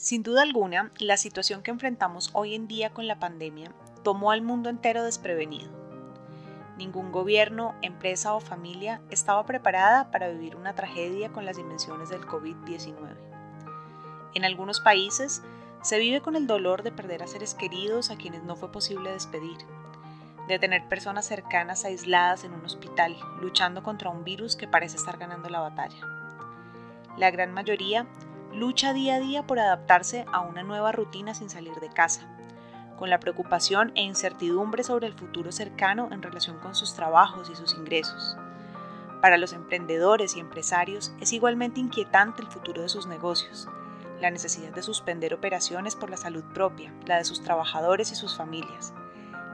Sin duda alguna, la situación que enfrentamos hoy en día con la pandemia tomó al mundo entero desprevenido. Ningún gobierno, empresa o familia estaba preparada para vivir una tragedia con las dimensiones del COVID-19. En algunos países se vive con el dolor de perder a seres queridos a quienes no fue posible despedir, de tener personas cercanas aisladas en un hospital luchando contra un virus que parece estar ganando la batalla. La gran mayoría lucha día a día por adaptarse a una nueva rutina sin salir de casa, con la preocupación e incertidumbre sobre el futuro cercano en relación con sus trabajos y sus ingresos. Para los emprendedores y empresarios es igualmente inquietante el futuro de sus negocios, la necesidad de suspender operaciones por la salud propia, la de sus trabajadores y sus familias,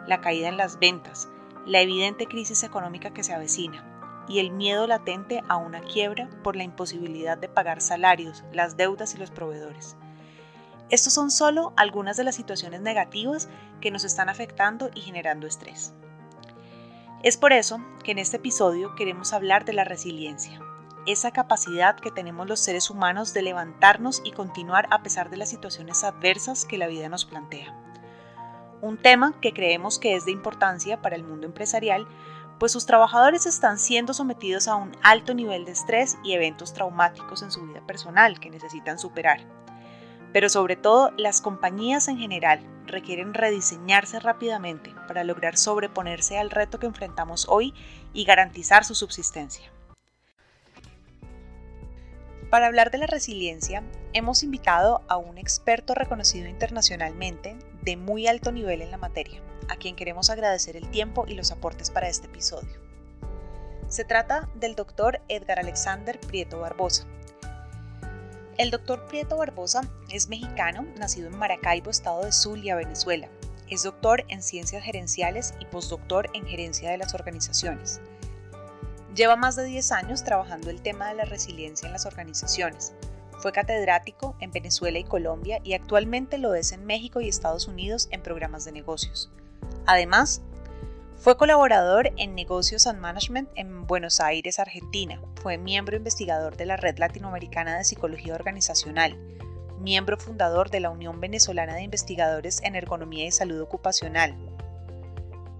la caída en las ventas, la evidente crisis económica que se avecina, y el miedo latente a una quiebra por la imposibilidad de pagar salarios, las deudas y los proveedores. Estos son solo algunas de las situaciones negativas que nos están afectando y generando estrés. Es por eso que en este episodio queremos hablar de la resiliencia, esa capacidad que tenemos los seres humanos de levantarnos y continuar a pesar de las situaciones adversas que la vida nos plantea. Un tema que creemos que es de importancia para el mundo empresarial pues sus trabajadores están siendo sometidos a un alto nivel de estrés y eventos traumáticos en su vida personal que necesitan superar. Pero sobre todo, las compañías en general requieren rediseñarse rápidamente para lograr sobreponerse al reto que enfrentamos hoy y garantizar su subsistencia. Para hablar de la resiliencia, hemos invitado a un experto reconocido internacionalmente de muy alto nivel en la materia, a quien queremos agradecer el tiempo y los aportes para este episodio. Se trata del doctor Edgar Alexander Prieto Barbosa. El doctor Prieto Barbosa es mexicano, nacido en Maracaibo, estado de Zulia, Venezuela. Es doctor en ciencias gerenciales y postdoctor en gerencia de las organizaciones. Lleva más de 10 años trabajando el tema de la resiliencia en las organizaciones, fue catedrático en Venezuela y Colombia y actualmente lo es en México y Estados Unidos en programas de negocios. Además, fue colaborador en Negocios and Management en Buenos Aires, Argentina. Fue miembro investigador de la Red Latinoamericana de Psicología Organizacional, miembro fundador de la Unión Venezolana de Investigadores en Ergonomía y Salud Ocupacional,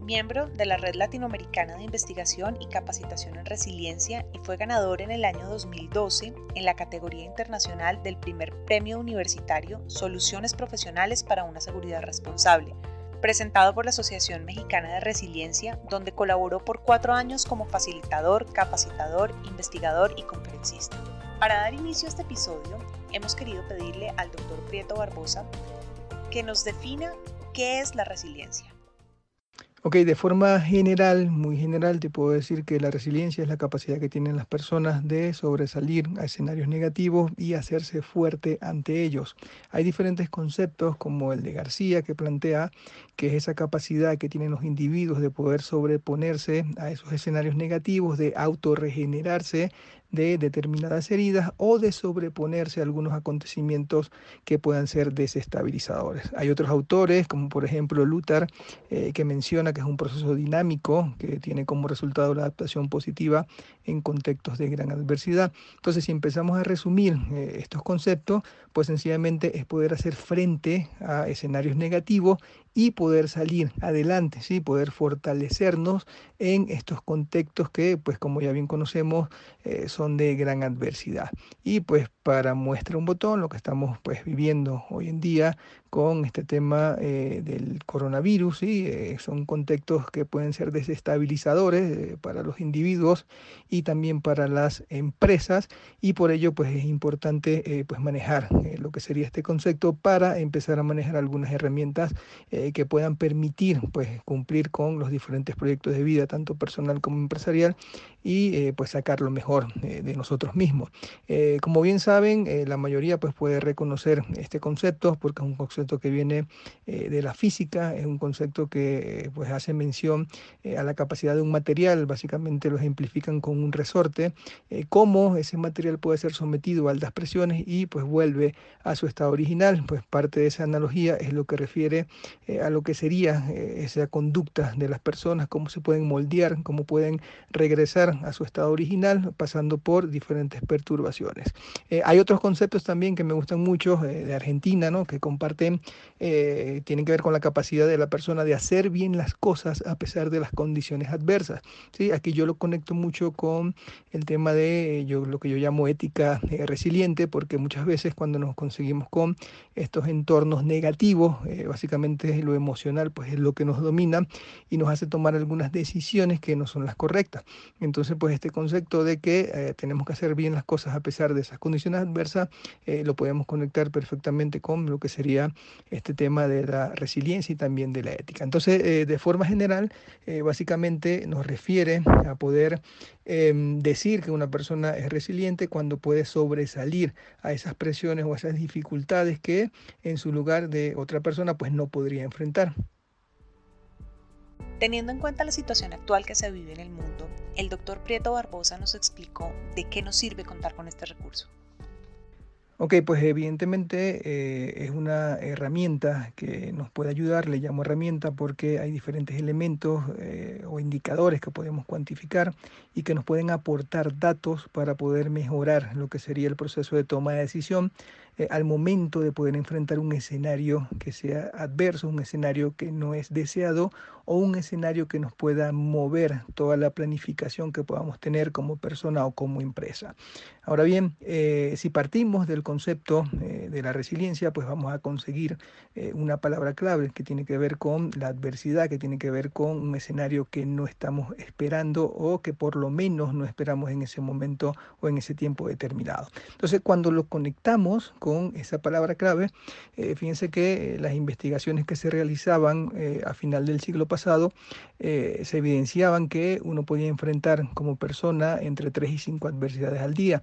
miembro de la Red Latinoamericana de Investigación y Capacitación en Resiliencia y fue ganador en el año 2012 en la categoría internacional del primer premio universitario Soluciones Profesionales para una Seguridad Responsable, presentado por la Asociación Mexicana de Resiliencia, donde colaboró por cuatro años como facilitador, capacitador, investigador y conferencista. Para dar inicio a este episodio, hemos querido pedirle al doctor Prieto Barbosa que nos defina qué es la resiliencia. Ok, de forma general, muy general, te puedo decir que la resiliencia es la capacidad que tienen las personas de sobresalir a escenarios negativos y hacerse fuerte ante ellos. Hay diferentes conceptos como el de García que plantea que es esa capacidad que tienen los individuos de poder sobreponerse a esos escenarios negativos, de autorregenerarse de determinadas heridas o de sobreponerse a algunos acontecimientos que puedan ser desestabilizadores. Hay otros autores, como por ejemplo Luther, eh, que menciona que es un proceso dinámico que tiene como resultado la adaptación positiva en contextos de gran adversidad. Entonces, si empezamos a resumir eh, estos conceptos, pues sencillamente es poder hacer frente a escenarios negativos y poder salir adelante, ¿sí? poder fortalecernos en estos contextos que, pues como ya bien conocemos, eh, son de gran adversidad. Y pues para muestra un botón, lo que estamos pues viviendo hoy en día con este tema eh, del coronavirus, ¿sí? Eh, son contextos que pueden ser desestabilizadores para los individuos y también para las empresas y por ello pues es importante pues manejar lo que sería este concepto para empezar a manejar algunas herramientas que puedan permitir pues, cumplir con los diferentes proyectos de vida, tanto personal como empresarial, y eh, pues sacar lo mejor eh, de nosotros mismos. Eh, como bien saben, la mayoría pues puede reconocer este concepto porque es un concepto que viene de la física, es un concepto que pues hace mención a la capacidad de un material, básicamente lo ejemplifican con un resorte, cómo ese material puede ser sometido a altas presiones y pues vuelve a su estado original, pues parte de esa analogía es lo que refiere a lo que sería esa conducta de las personas, cómo se pueden moldear, cómo pueden regresar a su estado original, pasando por diferentes perturbaciones. Eh, hay otros conceptos también que me gustan mucho de Argentina, ¿no? que comparten, tienen que ver con la capacidad de la persona de hacer bien las cosas a pesar de las condiciones adversas. ¿sí? Aquí yo lo conecto mucho con el tema de yo, lo que yo llamo ética resiliente, porque muchas veces cuando nos conseguimos con estos entornos negativos, básicamente lo emocional pues es lo que nos domina y nos hace tomar algunas decisiones que no son las correctas. Entonces, pues este concepto de que eh, tenemos que hacer bien las cosas a pesar de esas condiciones adversas, eh, lo podemos conectar perfectamente con lo que sería este tema de la resiliencia y también de la ética. Entonces, eh, de forma general, básicamente nos refiere a poder em, decir que una persona es resiliente cuando puede sobresalir a esas presiones o a esas dificultades que en su lugar de otra persona pues no podría enfrentar. Teniendo en cuenta la situación actual que se vive en el mundo, el doctor Prieto Barbosa nos explicó de qué nos sirve contar con este recurso. Ok, pues evidentemente eh, es una herramienta que nos puede ayudar, le llamo herramienta porque hay diferentes elementos eh, o indicadores que podemos cuantificar y que nos pueden aportar datos para poder mejorar lo que sería el proceso de toma de decisión eh, al momento de poder enfrentar un escenario que sea adverso, un escenario que no es deseado o un escenario que nos pueda mover toda la planificación que podamos tener como persona o como empresa. Ahora bien, eh, si partimos del concepto eh, de la resiliencia, pues vamos a conseguir una palabra clave que tiene que ver con la adversidad, que tiene que ver con un escenario que no estamos esperando o que por lo menos no esperamos en ese momento o en ese tiempo determinado. Entonces, cuando lo conectamos con esa palabra clave. Eh, fíjense que eh, las investigaciones que se realizaban eh, a final del siglo pasado se evidenciaban que uno podía enfrentar como persona entre 3 y 5 adversidades al día.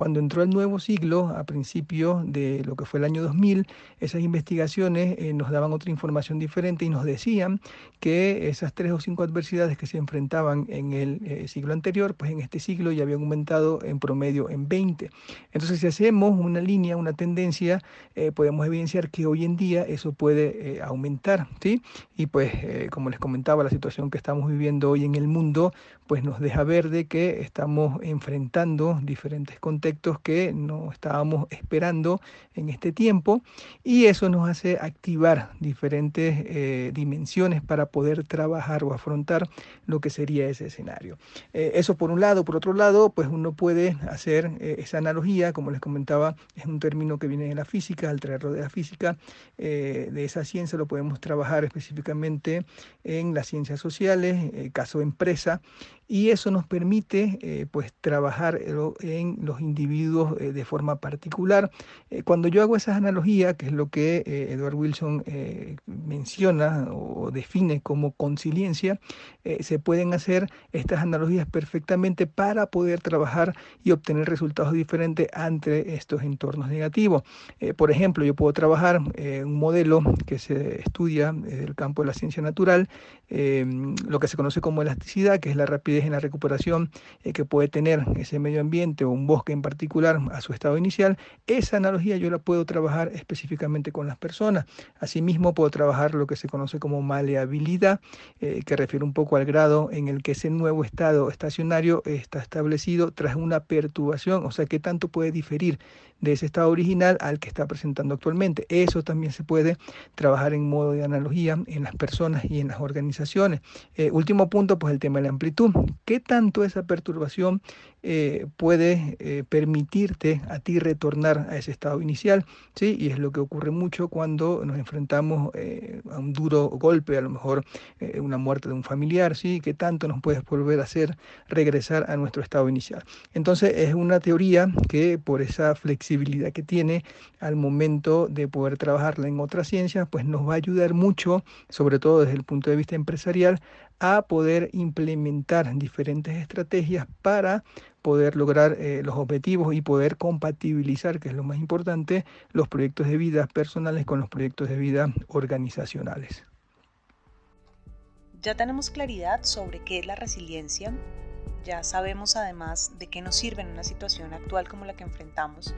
Cuando entró el nuevo siglo, a principios de lo que fue el año 2000, esas investigaciones nos daban otra información diferente y nos decían que esas 3 o 5 adversidades que se enfrentaban en el siglo anterior, pues en este siglo ya habían aumentado en promedio en 20. Entonces, si hacemos una línea, una tendencia, eh, podemos evidenciar que hoy en día eso puede eh, aumentar, ¿sí? Y pues, eh, como les comentaba, la situación que estamos viviendo hoy en el mundo, pues nos deja ver de que estamos enfrentando diferentes contextos que no estábamos esperando en este tiempo y eso nos hace activar diferentes dimensiones para poder trabajar o afrontar lo que sería ese escenario. eso por un lado, por otro lado, pues uno puede hacer esa analogía, como les comentaba, es un término que viene de la física, al traerlo de la física, eh, de esa ciencia lo podemos trabajar específicamente en las ciencias sociales, caso empresa, y eso nos permite eh, pues trabajar en los individuos eh, de forma particular. cuando yo hago esas analogías, que es lo que Edward Wilson menciona o define como conciliencia, se pueden hacer estas analogías perfectamente para poder trabajar y obtener resultados diferentes ante estos entornos negativos. Eh, por ejemplo, yo puedo trabajar un modelo que se estudia desde el campo de la ciencia natural, eh, lo que se conoce como elasticidad, que es la rapidez en la recuperación eh, que puede tener ese medio ambiente o un bosque en particular a su estado inicial. Esa analogía yo la puedo trabajar específicamente con las personas. Asimismo, puedo trabajar lo que se conoce como maleabilidad, que refiere un poco al grado en el que ese nuevo estado estacionario está establecido tras una perturbación, o sea, qué tanto puede diferir de ese estado original al que está presentando actualmente. Eso también se puede trabajar en modo de analogía en las personas y en las organizaciones. Eh, último punto, pues el tema de la amplitud. ¿Qué tanto esa perturbación eh, puede eh, permitirte a ti retornar a ese estado inicial? ¿sí? Y es lo que ocurre mucho cuando nos enfrentamos a un duro golpe, a lo mejor una muerte de un familiar, ¿sí? ¿Qué tanto nos puedes volver a hacer regresar a nuestro estado inicial? Entonces es una teoría que por esa flexibilidad que tiene al momento de poder trabajarla en otras ciencias, pues nos va a ayudar mucho, sobre todo desde el punto de vista empresarial, a poder implementar diferentes estrategias para poder lograr eh, los objetivos y poder compatibilizar, que es lo más importante, los proyectos de vida personales con los proyectos de vida organizacionales. Ya tenemos claridad sobre qué es la resiliencia, ya sabemos además de qué nos sirve en una situación actual como la que enfrentamos.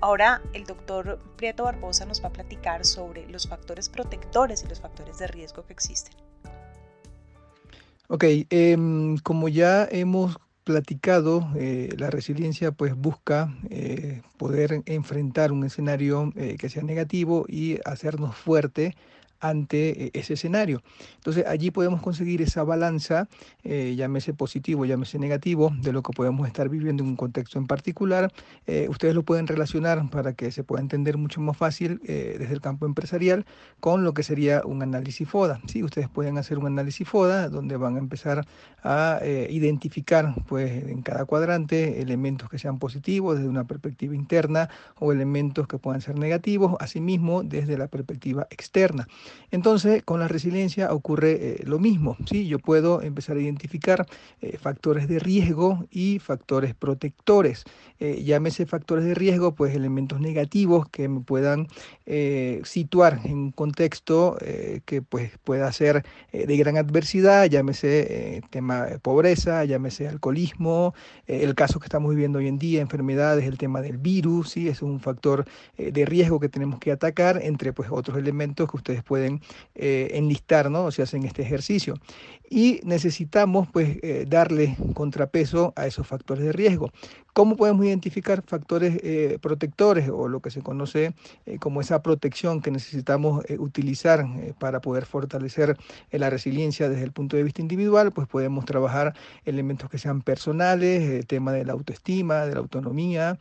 Ahora el doctor Prieto Barbosa nos va a platicar sobre los factores protectores y los factores de riesgo que existen. Ok, em, como ya hemos platicado, la resiliencia pues busca poder enfrentar un escenario que sea negativo y hacernos fuerte ante eh, ese escenario. Entonces allí podemos conseguir esa balanza, eh, llámese positivo, llámese negativo, de lo que podemos estar viviendo en un contexto en particular. Eh, ustedes lo pueden relacionar para que se pueda entender mucho más fácil desde el campo empresarial con lo que sería un análisis FODA. ¿sí? Ustedes pueden hacer un análisis FODA donde van a empezar a identificar pues, en cada cuadrante elementos que sean positivos desde una perspectiva interna o elementos que puedan ser negativos, asimismo desde la perspectiva externa. Entonces, con la resiliencia ocurre eh, lo mismo. ¿sí? Yo puedo empezar a identificar eh, factores de riesgo y factores protectores. Eh, llámese factores de riesgo, pues elementos negativos que me puedan situar en un contexto que pues, pueda ser de gran adversidad, llámese tema de pobreza, llámese alcoholismo, el caso que estamos viviendo hoy en día, enfermedades, el tema del virus, ¿sí? es un factor de riesgo que tenemos que atacar, entre pues, otros elementos que ustedes pueden eh, enlistar, ¿no? Si hacen este ejercicio. Y necesitamos, pues, eh, darle contrapeso a esos factores de riesgo. ¿Cómo podemos identificar factores eh, protectores o lo que se conoce eh, como esa protección que necesitamos eh, utilizar para poder fortalecer la resiliencia desde el punto de vista individual? Pues podemos trabajar elementos que sean personales, el tema de la autoestima, de la autonomía,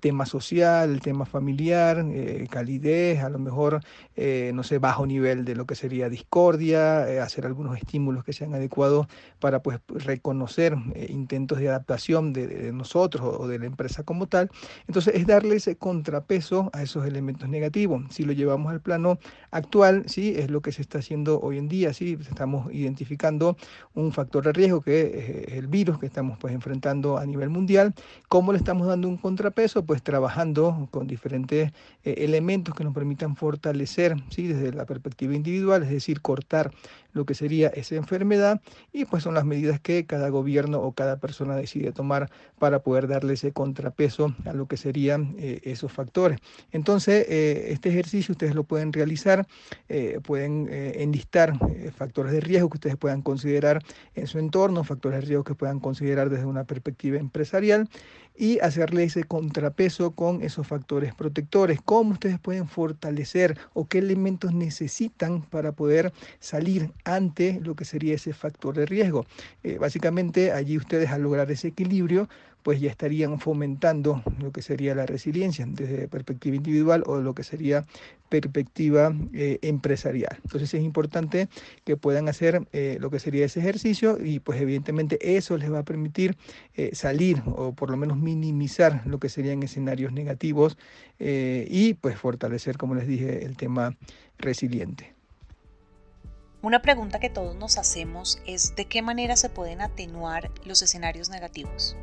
tema social, tema familiar, calidez, a lo mejor, no sé, bajo nivel de lo que sería discordia, hacer algunos estímulos que sean adecuados para pues reconocer intentos de adaptación de, de nosotros o de la empresa como tal. Entonces es darle ese contrapeso a esos elementos negativos. Si lo llevamos al plano actual, sí, es lo que se está haciendo hoy en día, sí, estamos identificando un factor de riesgo que es el virus que estamos pues enfrentando a nivel mundial. ¿Cómo le estamos dando un contrapeso? Pues trabajando con diferentes eh, elementos que nos permitan fortalecer, sí, desde la perspectiva individual, es decir, cortar lo que sería esa enfermedad y pues son las medidas que cada gobierno o cada persona decide tomar para poder darle ese contrapeso a lo que serían eh, esos factores. Entonces, eh, este ejercicio ustedes lo pueden realizar, eh, pueden enlistar factores de riesgo que ustedes puedan considerar en su entorno, factores de riesgo que puedan considerar desde una perspectiva empresarial y hacerle ese contrapeso con esos factores protectores, cómo ustedes pueden fortalecer o qué elementos necesitan para poder salir ante lo que sería ese factor de riesgo. básicamente allí ustedes al lograr ese equilibrio pues ya estarían fomentando lo que sería la resiliencia desde perspectiva individual o lo que sería perspectiva eh, empresarial. Entonces es importante que puedan hacer eh, lo que sería ese ejercicio y pues evidentemente eso les va a permitir eh, salir o por lo menos minimizar lo que serían escenarios negativos y pues fortalecer, como les dije, el tema resiliente. Una pregunta que todos nos hacemos es de qué manera se pueden atenuar los escenarios negativos.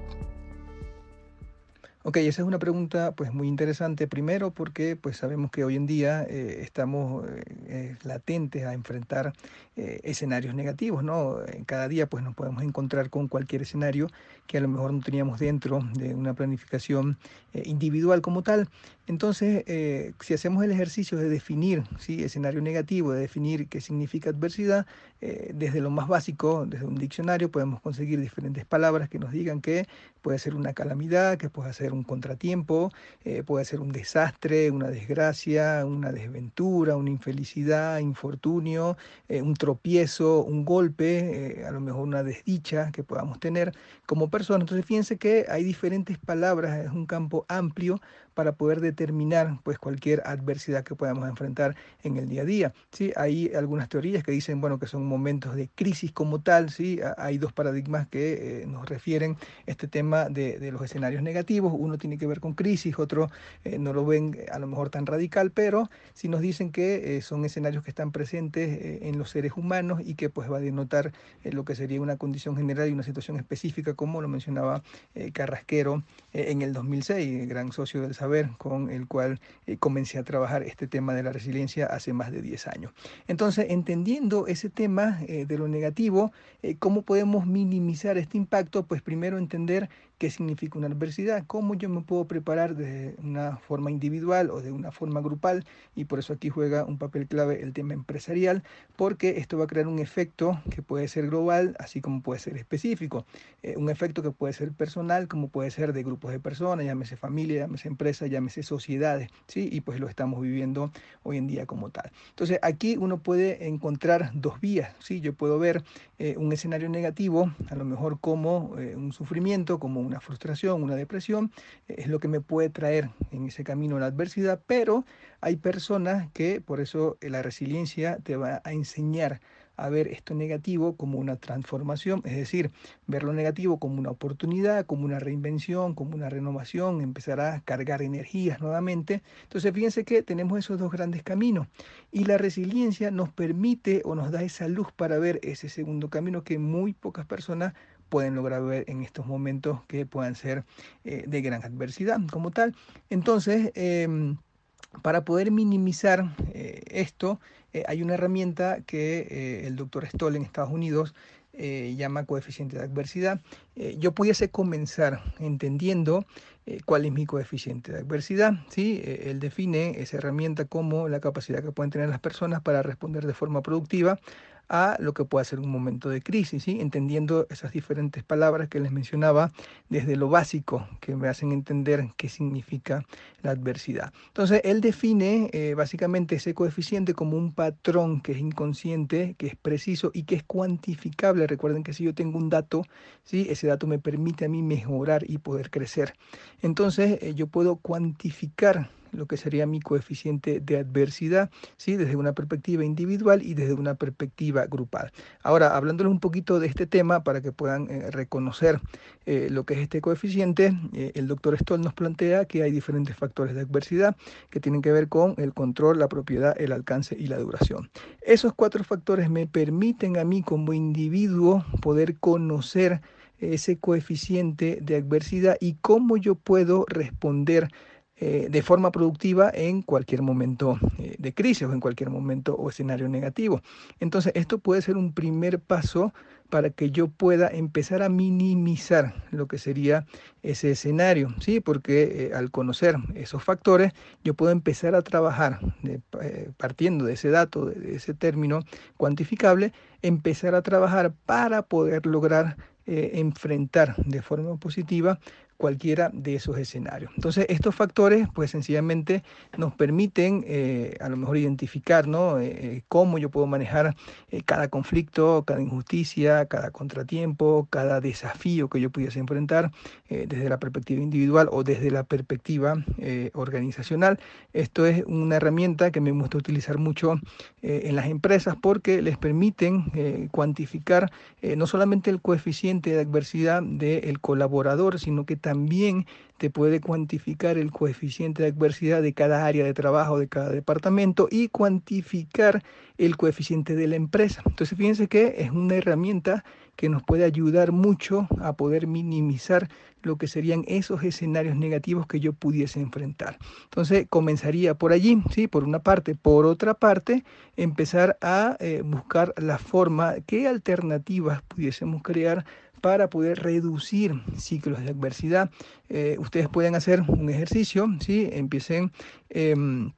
Ok, esa es una pregunta pues muy interesante. Primero porque pues sabemos que hoy en día eh, estamos eh, eh, latentes a enfrentar escenarios negativos, ¿no? Cada día pues nos podemos encontrar con cualquier escenario que a lo mejor no teníamos dentro de una planificación individual como tal. Entonces, si hacemos el ejercicio de definir ¿sí? escenario negativo, de definir qué significa adversidad, desde lo más básico, desde un diccionario, podemos conseguir diferentes palabras que nos digan que puede ser una calamidad, que puede ser un contratiempo, eh, puede ser un desastre, una desgracia, una desventura, una infelicidad, infortunio, eh, un tropiezo, un golpe, eh, a lo mejor una desdicha que podamos tener como personas. Entonces fíjense que hay diferentes palabras, es un campo amplio para poder determinar pues cualquier adversidad que podamos enfrentar en el día a día. ¿sí? Hay algunas teorías que dicen bueno, que son momentos de crisis como tal, ¿sí? hay dos paradigmas que nos refieren este tema de, los escenarios negativos. Uno tiene que ver con crisis, otro eh, no lo ven eh, a lo mejor tan radical, pero sí nos dicen que eh, son escenarios que están presentes en los seres humanos y que pues va a denotar lo que sería una condición general y una situación específica, como lo mencionaba Carrasquero en el 2006, gran socio del con el cual comencé a trabajar este tema de la resiliencia hace más de 10 años. Entonces, entendiendo ese tema de lo negativo, ¿cómo podemos minimizar este impacto? Pues primero entender qué significa una adversidad, cómo yo me puedo preparar de una forma individual o de una forma grupal y por eso aquí juega un papel clave el tema empresarial porque esto va a crear un efecto que puede ser global así como puede ser específico, eh, un efecto que puede ser personal como puede ser de grupos de personas, llámese familia, llámese empresa, llámese sociedades, ¿sí? y pues lo estamos viviendo hoy en día como tal. Entonces aquí uno puede encontrar dos vías, ¿sí? yo puedo ver eh, un escenario negativo, a lo mejor como eh, un sufrimiento, como una frustración, una depresión, eh, es lo que me puede traer en ese camino la adversidad, pero hay personas que por eso la resiliencia te va a enseñar a ver esto negativo como una transformación, es decir, ver lo negativo como una oportunidad, como una reinvención, como una renovación, empezar a cargar energías nuevamente. Entonces, fíjense que tenemos esos dos grandes caminos y la resiliencia nos permite o nos da esa luz para ver ese segundo camino que muy pocas personas pueden lograr ver en estos momentos que puedan ser eh, de gran adversidad como tal. Entonces, em, para poder minimizar eh, esto, eh, hay una herramienta que el doctor Stoll en Estados Unidos llama coeficiente de adversidad. yo pudiese comenzar entendiendo cuál es mi coeficiente de adversidad. ¿sí? él define esa herramienta como la capacidad que pueden tener las personas para responder de forma productiva a lo que puede ser un momento de crisis, entendiendo esas diferentes palabras que les mencionaba desde lo básico que me hacen entender qué significa la adversidad. Entonces, él define eh, básicamente ese coeficiente como un patrón que es inconsciente, que es preciso y que es cuantificable. Recuerden que si yo tengo un dato, ese dato me permite a mí mejorar y poder crecer. Entonces, eh, yo puedo cuantificar lo que sería mi coeficiente de adversidad, ¿sí? desde una perspectiva individual y desde una perspectiva grupal. Ahora, hablándoles un poquito de este tema para que puedan eh, reconocer eh, lo que es este coeficiente, eh, el doctor Stoll nos plantea que hay diferentes factores de adversidad que tienen que ver con el control, la propiedad, el alcance y la duración. Esos cuatro factores me permiten a mí como individuo poder conocer ese coeficiente de adversidad y cómo yo puedo responder eh, de forma productiva en cualquier momento eh, de crisis o en cualquier momento o escenario negativo. Entonces, esto puede ser un primer paso para que yo pueda empezar a minimizar lo que sería ese escenario, ¿sí? Porque eh, al conocer esos factores, yo puedo empezar a trabajar partiendo de ese dato, de ese término cuantificable, empezar a trabajar para poder lograr enfrentar de forma positiva cualquiera de esos escenarios. Entonces, estos factores, pues sencillamente nos permiten eh, a lo mejor identificar ¿no? Eh, eh, cómo yo puedo manejar cada conflicto, cada injusticia, cada contratiempo, cada desafío que yo pudiese enfrentar desde la perspectiva individual o desde la perspectiva organizacional. Esto es una herramienta que me gusta utilizar mucho en las empresas porque les permiten cuantificar no solamente el coeficiente de adversidad del colaborador, sino que también te puede cuantificar el coeficiente de adversidad de cada área de trabajo, de cada departamento y cuantificar el coeficiente de la empresa. Entonces fíjense que es una herramienta que nos puede ayudar mucho a poder minimizar lo que serían esos escenarios negativos que yo pudiese enfrentar. Entonces comenzaría por allí, ¿sí? por una parte. Por otra parte, empezar a eh, buscar la forma, qué alternativas pudiésemos crear para poder reducir ciclos de adversidad. Eh, ustedes pueden hacer un ejercicio, ¿sí? empiecen em,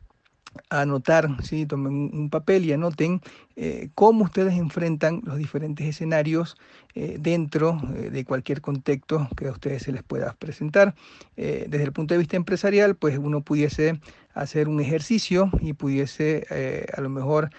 a anotar, ¿sí? tomen un papel y anoten eh, cómo ustedes enfrentan los diferentes escenarios eh, dentro de cualquier contexto que a ustedes se les pueda presentar. desde el punto de vista empresarial, pues uno pudiese hacer un ejercicio y pudiese a lo mejor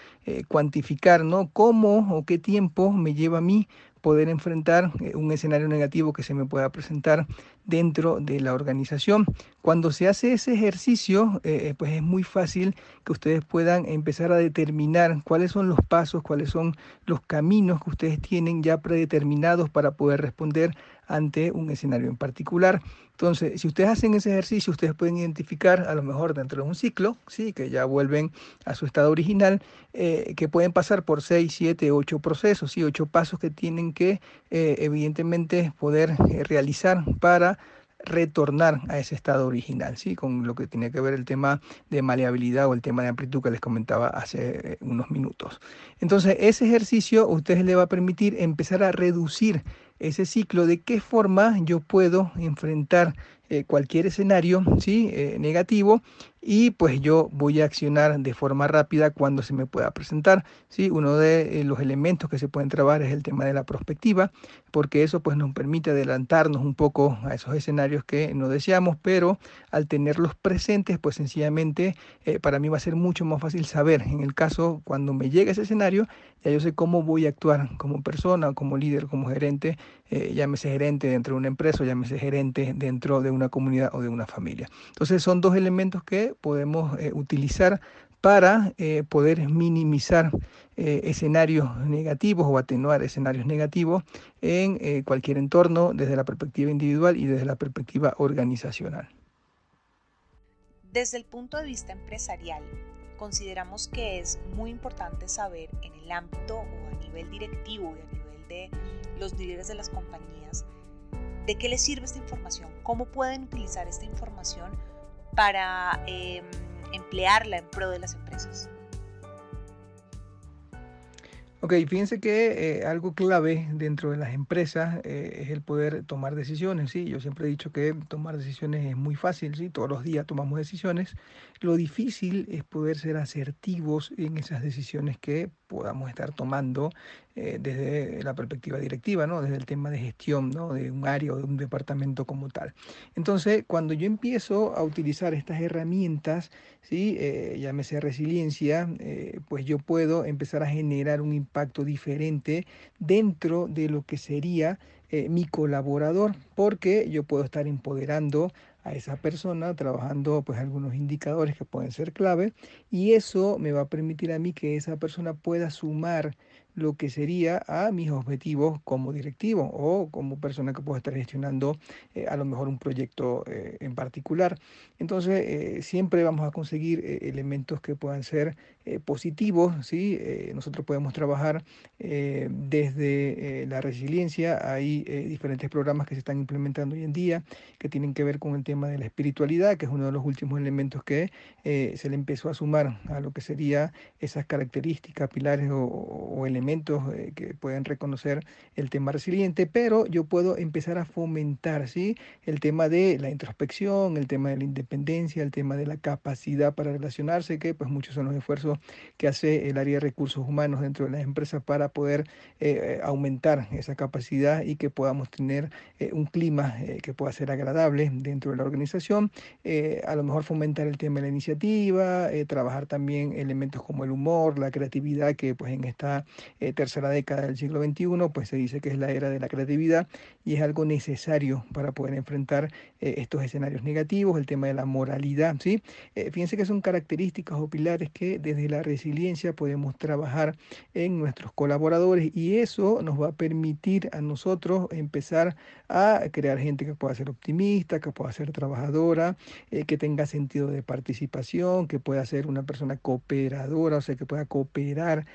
cuantificar ¿no? cómo o qué tiempo me lleva a mí poder enfrentar eh, un escenario negativo que se me pueda presentar dentro de la organización. Cuando se hace ese ejercicio, eh, eh, pues es muy fácil que ustedes puedan empezar a determinar cuáles son los pasos, cuáles son los caminos que ustedes tienen ya predeterminados para poder responder ante un escenario en particular. Entonces, si ustedes hacen ese ejercicio, ustedes pueden identificar a lo mejor dentro de un ciclo, ¿sí? que ya vuelven a su estado original, eh, que pueden pasar por 6, 7, 8 procesos, ¿sí? 8 pasos que tienen que eh, evidentemente poder eh, realizar para retornar a ese estado original, ¿sí? con lo que tiene que ver el tema de maleabilidad o el tema de amplitud que les comentaba hace unos minutos. Entonces, ese ejercicio a ustedes le va a permitir empezar a reducir ese ciclo, de qué forma yo puedo enfrentar eh, cualquier escenario ¿sí? Eh, negativo y pues yo voy a accionar de forma rápida cuando se me pueda presentar. ¿sí? Uno de eh, los elementos que se pueden trabajar es el tema de la prospectiva, porque eso pues nos permite adelantarnos un poco a esos escenarios que no deseamos, pero al tenerlos presentes pues sencillamente para mí va a ser mucho más fácil saber, en el caso cuando me llegue ese escenario, ya yo sé cómo voy a actuar como persona, como líder, como gerente, llámese gerente dentro de una empresa, llámese gerente dentro de una comunidad o de una familia. Entonces son dos elementos que podemos eh, utilizar para eh, poder minimizar eh, escenarios negativos o atenuar escenarios negativos en cualquier entorno desde la perspectiva individual y desde la perspectiva organizacional. Desde el punto de vista empresarial, consideramos que es muy importante saber en el ámbito o a nivel directivo y a nivel de los líderes de las compañías ¿De qué les sirve esta información? ¿Cómo pueden utilizar esta información para em, emplearla en pro de las empresas? Ok, fíjense que eh, algo clave dentro de las empresas eh, es el poder tomar decisiones, ¿sí? Yo siempre he dicho que tomar decisiones es muy fácil, ¿sí? Todos los días tomamos decisiones. Lo difícil es poder ser asertivos en esas decisiones que podamos estar tomando eh, desde la perspectiva directiva, ¿no? desde el tema de gestión ¿no? de un área o de un departamento como tal. Entonces, cuando yo empiezo a utilizar estas herramientas, ¿sí? Eh, llámese resiliencia, eh, pues yo puedo empezar a generar un impacto diferente dentro de lo que sería mi colaborador, porque yo puedo estar empoderando a esa persona trabajando pues algunos indicadores que pueden ser clave y eso me va a permitir a mí que esa persona pueda sumar lo que sería a mis objetivos como directivo o como persona que puedo estar gestionando eh, a lo mejor un proyecto eh, en particular. Entonces, eh, siempre vamos a conseguir elementos que puedan ser positivos, ¿sí? nosotros podemos trabajar desde la resiliencia, hay diferentes programas que se están implementando hoy en día que tienen que ver con el tema de la espiritualidad, que es uno de los últimos elementos que se le empezó a sumar a lo que sería esas características, pilares o elementos eh, que pueden reconocer el tema resiliente, pero yo puedo empezar a fomentar ¿sí? el tema de la introspección, el tema de la independencia, el tema de la capacidad para relacionarse, que pues muchos son los esfuerzos que hace el área de recursos humanos dentro de las empresas para poder eh, aumentar esa capacidad y que podamos tener eh, un clima que pueda ser agradable dentro de la organización, a lo mejor fomentar el tema de la iniciativa, trabajar también elementos como el humor, la creatividad, que pues en esta eh, tercera década del siglo XXI, pues se dice que es la era de la creatividad y es algo necesario para poder enfrentar eh, estos escenarios negativos, el tema de la moralidad, ¿sí? Eh, fíjense que son características o pilares que desde la resiliencia podemos trabajar en nuestros colaboradores y eso nos va a permitir a nosotros empezar a crear gente que pueda ser optimista, que pueda ser trabajadora, que tenga sentido de participación, que pueda ser una persona cooperadora, o sea, que pueda cooperar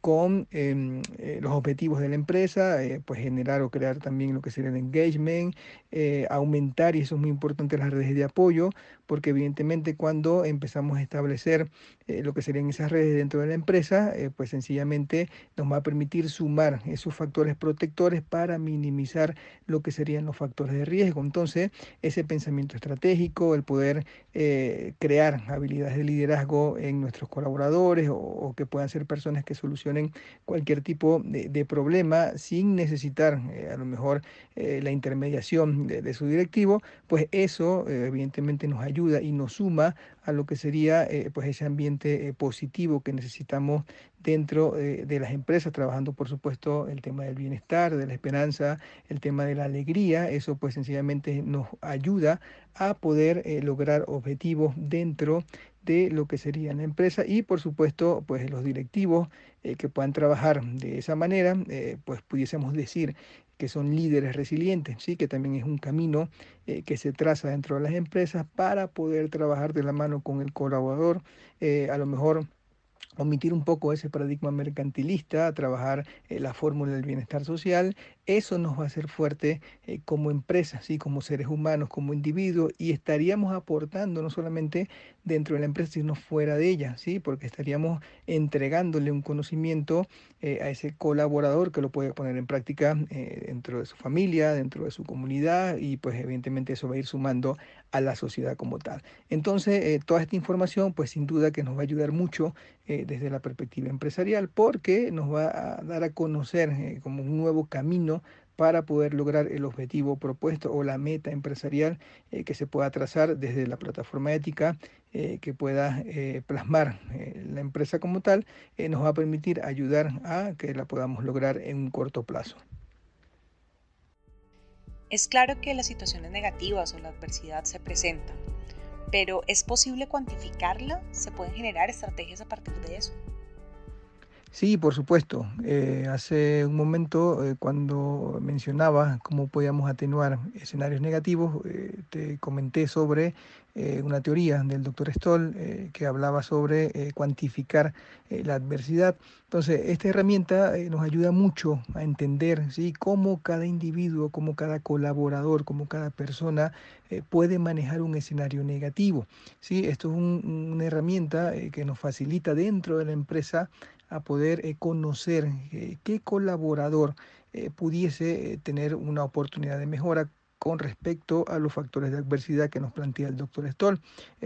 con Em, eh, los objetivos de la empresa, eh, pues generar o crear también lo que sería el engagement, eh, aumentar, y eso es muy importante, las redes de apoyo, porque evidentemente cuando empezamos a establecer lo que serían esas redes dentro de la empresa, pues sencillamente nos va a permitir sumar esos factores protectores para minimizar lo que serían los factores de riesgo. Entonces, ese pensamiento estratégico, el poder crear habilidades de liderazgo en nuestros colaboradores o, o que puedan ser personas que solucionen cualquier tipo de, problema sin necesitar eh, a lo mejor eh, la intermediación de, su directivo, pues eso eh, evidentemente nos ayuda y nos suma a lo que sería pues ese ambiente positivo que necesitamos dentro de las empresas, trabajando por supuesto el tema del bienestar, de la esperanza, el tema de la alegría, eso pues sencillamente nos ayuda a poder lograr objetivos dentro de lo que sería la empresa y por supuesto pues los directivos eh, que puedan trabajar de esa manera eh, pues pudiésemos decir que son líderes resilientes, ¿sí? que también es un camino eh, que se traza dentro de las empresas para poder trabajar de la mano con el colaborador, a lo mejor omitir un poco ese paradigma mercantilista, trabajar la fórmula del bienestar social eso nos va a hacer fuerte eh, como empresa, ¿sí? como seres humanos, como individuos, y estaríamos aportando no solamente dentro de la empresa, sino fuera de ella, ¿sí? porque estaríamos entregándole un conocimiento eh, a ese colaborador que lo puede poner en práctica eh, dentro de su familia, dentro de su comunidad, y pues evidentemente eso va a ir sumando a la sociedad como tal. Entonces, toda esta información, pues sin duda que nos va a ayudar mucho desde la perspectiva empresarial, porque nos va a dar a conocer como un nuevo camino para poder lograr el objetivo propuesto o la meta empresarial eh, que se pueda trazar desde la plataforma ética eh, que pueda eh, plasmar la empresa como tal, nos va a permitir ayudar a que la podamos lograr en un corto plazo. Es claro que las situaciones negativas o la adversidad se presentan, pero ¿es posible cuantificarla? ¿Se pueden generar estrategias a partir de eso? Sí, por supuesto. Eh, hace un momento, eh, cuando mencionaba cómo podíamos atenuar escenarios negativos, eh, te comenté sobre una teoría del doctor Stoll que hablaba sobre cuantificar la adversidad. Entonces, esta herramienta nos ayuda mucho a entender ¿sí? cómo cada individuo, cómo cada colaborador, cómo cada persona puede manejar un escenario negativo. ¿sí? Esto es una herramienta que nos facilita dentro de la empresa a poder eh, conocer eh, qué colaborador eh, pudiese tener una oportunidad de mejora con respecto a los factores de adversidad que nos plantea el doctor Stoll.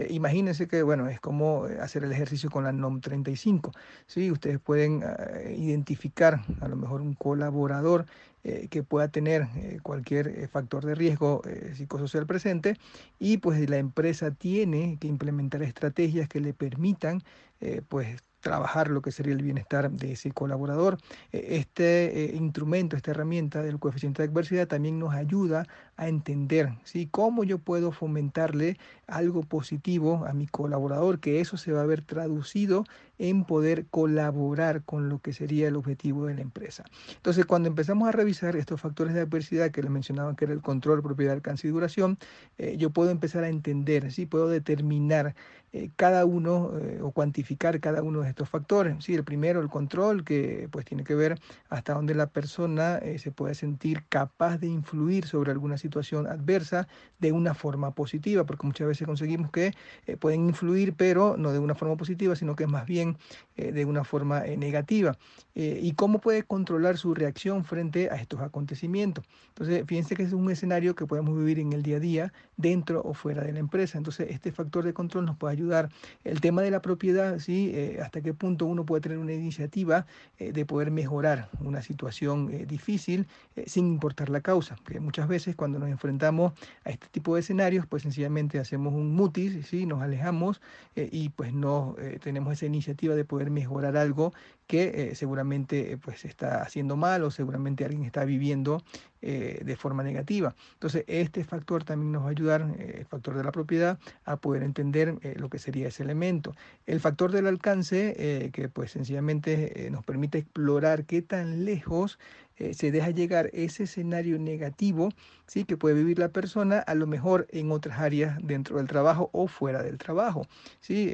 imagínense que, bueno, es como hacer el ejercicio con la NOM 35. ¿sí? Ustedes pueden identificar a lo mejor un colaborador que pueda tener cualquier factor de riesgo psicosocial presente y pues la empresa tiene que implementar estrategias que le permitan pues trabajar lo que sería el bienestar de ese colaborador. E, este eh, instrumento, esta herramienta del coeficiente de adversidad también nos ayuda a entender ¿sí? cómo yo puedo fomentarle algo positivo a mi colaborador, que eso se va a ver traducido en poder colaborar con lo que sería el objetivo de la empresa. Entonces, cuando empezamos a revisar estos factores de adversidad que les mencionaba, que era el control, propiedad, alcance y duración, eh, yo puedo empezar a entender, ¿sí? puedo determinar eh, cada uno eh, o cuantificar cada uno de estos factores. ¿sí? El primero, el control, que pues tiene que ver hasta dónde la persona se puede sentir capaz de influir sobre alguna situación adversa de una forma positiva, porque muchas veces conseguimos que pueden influir, pero no de una forma positiva, sino que es más bien eh, de una forma eh, negativa. Eh, y cómo puede controlar su reacción frente a estos acontecimientos. Entonces, fíjense que es un escenario que podemos vivir en el día a día, dentro o fuera de la empresa. Entonces, este factor de control nos puede ayudar. El tema de la propiedad, ¿sí? hasta qué punto uno puede tener una iniciativa de poder mejorar una situación difícil sin importar la causa. Que muchas veces cuando nos enfrentamos a este tipo de escenarios, pues sencillamente hacemos un mutis, ¿sí? nos alejamos y pues no tenemos esa iniciativa de poder mejorar algo que eh, seguramente eh, pues está haciendo mal o seguramente alguien está viviendo eh, de forma negativa. Entonces, este factor también nos va a ayudar, el factor de la propiedad, a poder entender lo que sería ese elemento. El factor del alcance, que pues sencillamente nos permite explorar qué tan lejos se deja llegar ese escenario negativo ¿sí? que puede vivir la persona, a lo mejor en otras áreas dentro del trabajo o fuera del trabajo. ¿sí?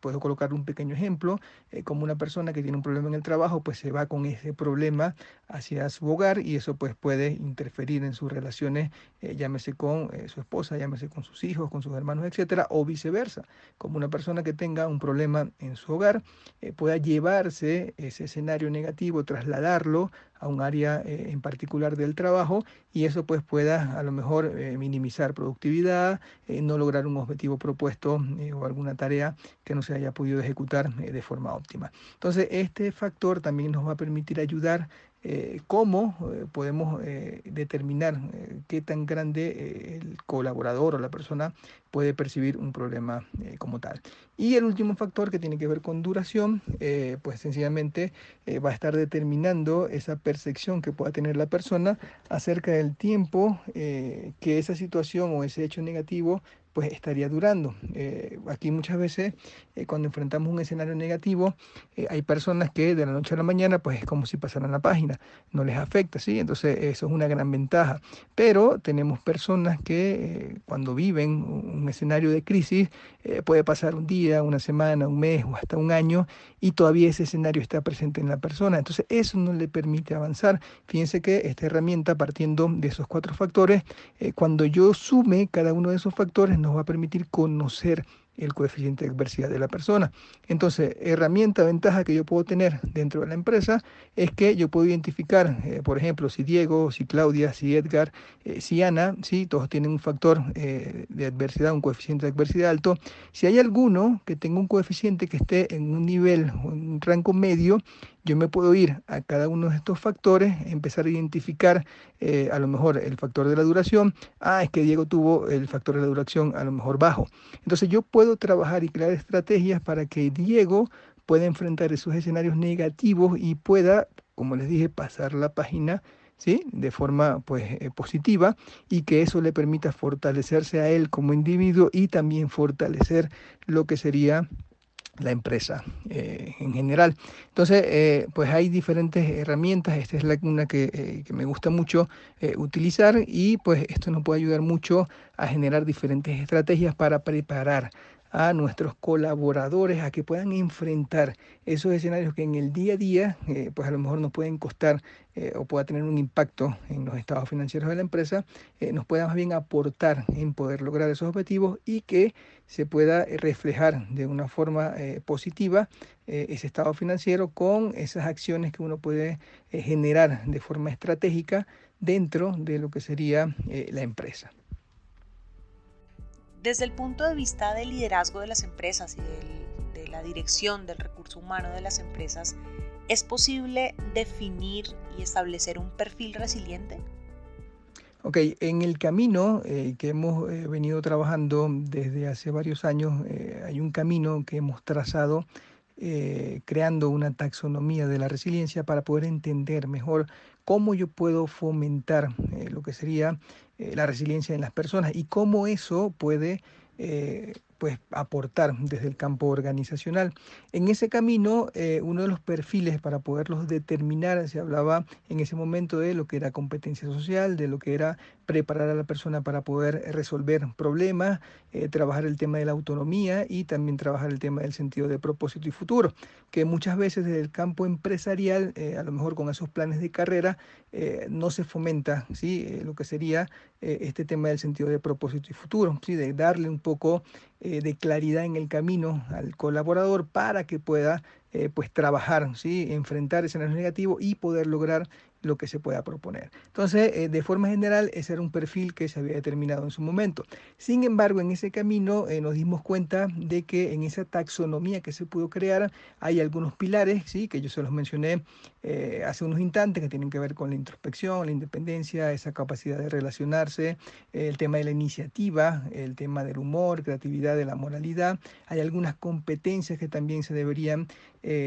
puedo colocar un pequeño ejemplo, como una persona que tiene un problema en el trabajo, pues se va con ese problema hacia su hogar y eso pues puede interferir en sus relaciones, eh, llámese con eh, su esposa, llámese con sus hijos, con sus hermanos, etcétera, o viceversa. Como una persona que tenga un problema en su hogar eh, pueda llevarse ese escenario negativo, trasladarlo a un área en particular del trabajo y eso pues pueda a lo mejor minimizar productividad, no lograr un objetivo propuesto o alguna tarea que no se haya podido ejecutar de forma óptima. Entonces, este factor también nos va a permitir ayudar eh, cómo eh, podemos eh, determinar qué tan grande el colaborador o la persona puede percibir un problema como tal. Y el último factor que tiene que ver con duración, pues sencillamente va a estar determinando esa percepción que pueda tener la persona acerca del tiempo que esa situación o ese hecho negativo pues estaría durando. Eh, aquí muchas veces eh, cuando enfrentamos un escenario negativo, hay personas que de la noche a la mañana pues es como si pasaran la página, no les afecta, ¿sí? Entonces eso es una gran ventaja. Pero tenemos personas que cuando viven un escenario de crisis puede pasar un día, una semana, un mes o hasta un año y todavía ese escenario está presente en la persona. Entonces eso no le permite avanzar. Fíjense que esta herramienta partiendo de esos cuatro factores, cuando yo sume cada uno de esos factores nos va a permitir conocer el coeficiente de adversidad de la persona. Entonces, herramienta, ventaja que yo puedo tener dentro de la empresa es que yo puedo identificar, eh, por ejemplo, si Diego, si Claudia, si Edgar, eh, si Ana, ¿sí? todos tienen un factor eh, de adversidad, un coeficiente de adversidad alto. Si hay alguno que tenga un coeficiente que esté en un nivel un rango medio, yo me puedo ir a cada uno de estos factores, empezar a identificar a lo mejor el factor de la duración. Ah, es que Diego tuvo el factor de la duración a lo mejor bajo. Entonces yo puedo trabajar y crear estrategias para que Diego pueda enfrentar esos escenarios negativos y pueda, como les dije, pasar la página ¿sí? de forma pues, eh, positiva y que eso le permita fortalecerse a él como individuo y también fortalecer lo que sería la empresa eh, en general. Entonces, eh, pues hay diferentes herramientas, esta es la, una que, eh, que me gusta mucho utilizar y pues esto nos puede ayudar mucho a generar diferentes estrategias para preparar a nuestros colaboradores a que puedan enfrentar esos escenarios que en el día a día, eh, pues a lo mejor nos pueden costar eh, o pueda tener un impacto en los estados financieros de la empresa, eh, nos pueda más bien aportar en poder lograr esos objetivos y que se pueda reflejar de una forma positiva ese estado financiero con esas acciones que uno puede generar de forma estratégica dentro de lo que sería la empresa. Desde el punto de vista del liderazgo de las empresas y de la dirección del recurso humano de las empresas, ¿es posible definir y establecer un perfil resiliente? Ok, en el camino eh, que hemos eh, venido trabajando desde hace varios años, eh, hay un camino que hemos trazado creando una taxonomía de la resiliencia para poder entender mejor cómo yo puedo fomentar lo que sería eh, la resiliencia en las personas y cómo eso puede eh, pues, aportar desde el campo organizacional. En ese camino, eh, uno de los perfiles para poderlos determinar, se hablaba en ese momento de lo que era competencia social, de lo que era preparar a la persona para poder resolver problemas, eh, trabajar el tema de la autonomía y también trabajar el tema del sentido de propósito y futuro, que muchas veces desde el campo empresarial, eh, a lo mejor con esos planes de carrera, no se fomenta ¿sí? lo que sería este tema del sentido de propósito y futuro, ¿sí? de darle un poco eh, de claridad en el camino al colaborador para que pueda eh, pues trabajar, ¿sí? enfrentar escenarios negativos y poder lograr lo que se pueda proponer. Entonces, eh, de forma general, ese era un perfil que se había determinado en su momento. Sin embargo, en ese camino eh, nos dimos cuenta de que en esa taxonomía que se pudo crear hay algunos pilares, ¿sí? que yo se los mencioné hace unos instantes, que tienen que ver con la introspección, la independencia, esa capacidad de relacionarse, el tema de la iniciativa, el tema del humor, creatividad, de la moralidad. Hay algunas competencias que también se deberían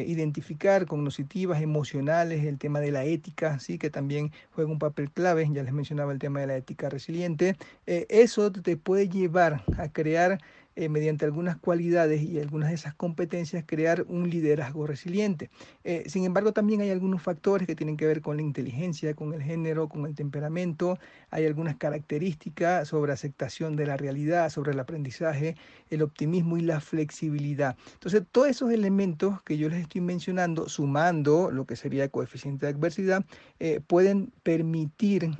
identificar, cognitivas, emocionales, el tema de la ética, que también juega un papel clave, ya les mencionaba el tema de la ética resiliente, eh, eso te puede llevar a crear eh, mediante algunas cualidades y algunas de esas competencias, crear un liderazgo resiliente. Eh, sin embargo, también hay algunos factores que tienen que ver con la inteligencia, con el género, con el temperamento, hay algunas características sobre aceptación de la realidad, sobre el aprendizaje, el optimismo y la flexibilidad. Entonces, todos esos elementos que yo les estoy mencionando, sumando lo que sería el coeficiente de adversidad, eh, pueden permitir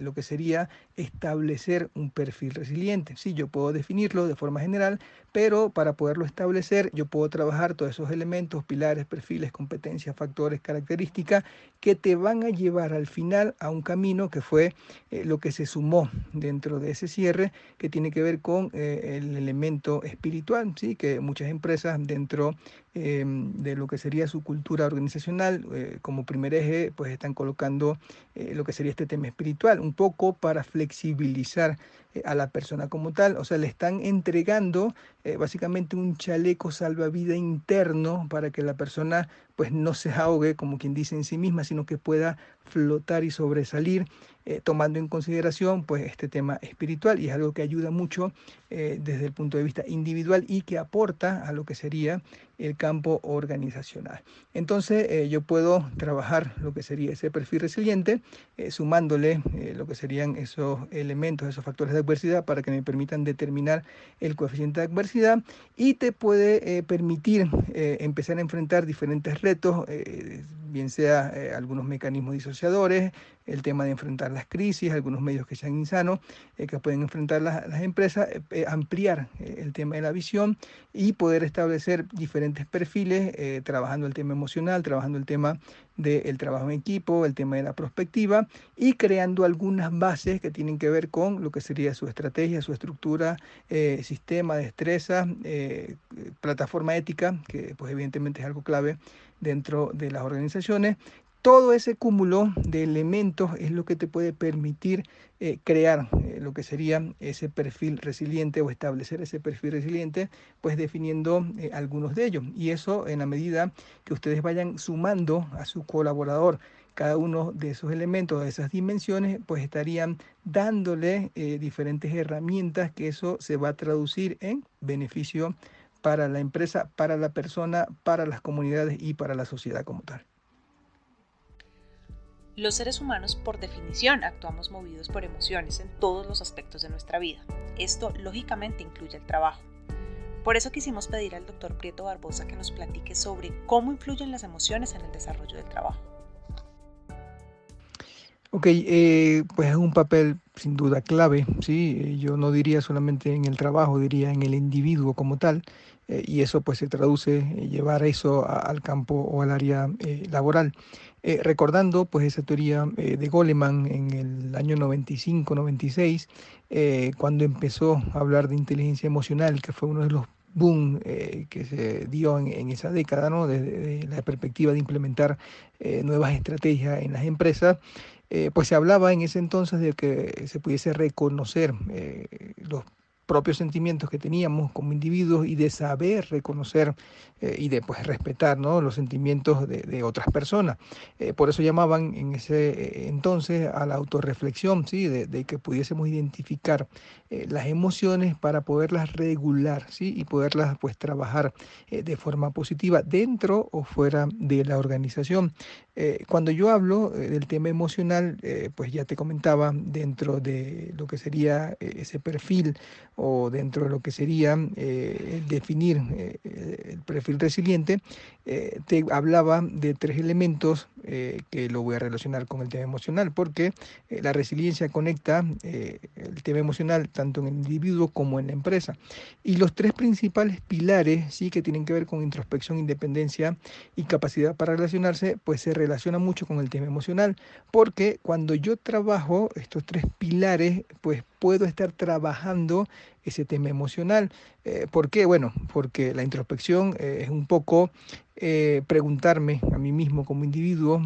lo que sería establecer un perfil resiliente. Sí, yo puedo definirlo de forma general, pero para poderlo establecer yo puedo trabajar todos esos elementos, pilares, perfiles, competencias, factores, características que te van a llevar al final a un camino que fue eh, lo que se sumó dentro de ese cierre que tiene que ver con eh, el elemento espiritual, ¿sí? que muchas empresas dentro em, de lo que sería su cultura organizacional eh, como primer eje pues están colocando lo que sería este tema espiritual, un poco para flexibilizar a la persona como tal, o sea, le están entregando eh, básicamente un chaleco salvavidas interno para que la persona pues no se ahogue, como quien dice en sí misma, sino que pueda flotar y sobresalir eh, tomando en consideración pues este tema espiritual y es algo que ayuda mucho eh, desde el punto de vista individual y que aporta a lo que sería el campo organizacional. Entonces eh, yo puedo trabajar lo que sería ese perfil resiliente sumándole lo que serían esos elementos, esos factores de adversidad para que me permitan determinar el coeficiente de adversidad y te puede permitir empezar a enfrentar diferentes bien sea eh, algunos mecanismos disociadores, el tema de enfrentar las crisis, algunos medios que sean insanos, eh, que pueden enfrentar las, empresas, eh, ampliar el tema de la visión y poder establecer diferentes perfiles, trabajando el tema emocional, trabajando el tema del trabajo en equipo, el tema de la prospectiva y creando algunas bases que tienen que ver con lo que sería su estrategia, su estructura, sistema, destreza, plataforma ética, que pues evidentemente es algo clave dentro de las organizaciones. Todo ese cúmulo de elementos es lo que te puede permitir eh, crear eh, lo que sería ese perfil resiliente o establecer ese perfil resiliente, pues definiendo eh, algunos de ellos. Y eso en la medida que ustedes vayan sumando a su colaborador cada uno de esos elementos, de esas dimensiones, pues estarían dándole diferentes herramientas que eso se va a traducir en beneficio para la empresa, para la persona, para las comunidades y para la sociedad como tal. Los seres humanos, por definición, actuamos movidos por emociones en todos los aspectos de nuestra vida. Esto, lógicamente, incluye el trabajo. Por eso quisimos pedir al doctor Prieto Barbosa que nos platique sobre cómo influyen las emociones en el desarrollo del trabajo. Ok, eh, pues es un papel sin duda clave, ¿sí? Yo no diría solamente en el trabajo, diría en el individuo como tal. Eh, y eso pues se traduce eh, llevar eso al campo o al área eh, recordando pues esa teoría de Goleman en el año 95-96, cuando empezó a hablar de inteligencia emocional, que fue uno de los boom que se dio en, esa década, ¿no? desde, la perspectiva de implementar nuevas estrategias en las empresas, pues se hablaba en ese entonces de que se pudiese reconocer los propios sentimientos que teníamos como individuos y de saber reconocer eh, y de pues, respetar ¿no? los sentimientos de, otras personas. Eh, por eso llamaban en ese eh, entonces a la autorreflexión, ¿sí? de, que pudiésemos identificar las emociones para poderlas regular ¿sí? y poderlas pues, trabajar de forma positiva dentro o fuera de la organización. Cuando yo hablo del tema emocional, pues ya te comentaba dentro de lo que sería ese perfil o dentro de lo que sería eh, definir eh, el perfil resiliente, eh, te hablaba de tres elementos que lo voy a relacionar con el tema emocional, porque la resiliencia conecta el tema emocional tanto en el individuo como en la empresa. Y los tres principales pilares, sí, que tienen que ver con introspección, independencia y capacidad para relacionarse, pues se relaciona mucho con el tema emocional, porque cuando yo trabajo estos tres pilares, pues puedo estar trabajando ese tema emocional. Eh, ¿Por qué? Bueno, porque la introspección eh, es un poco eh, preguntarme a mí mismo como individuo,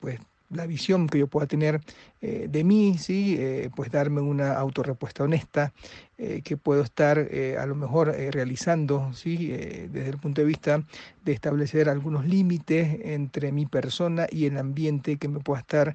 pues la visión que yo pueda tener eh, de mí, ¿sí? Eh, pues darme una autorrepuesta honesta eh, que puedo estar a lo mejor realizando ¿sí? desde el punto de vista de establecer algunos límites entre mi persona y el ambiente que me pueda estar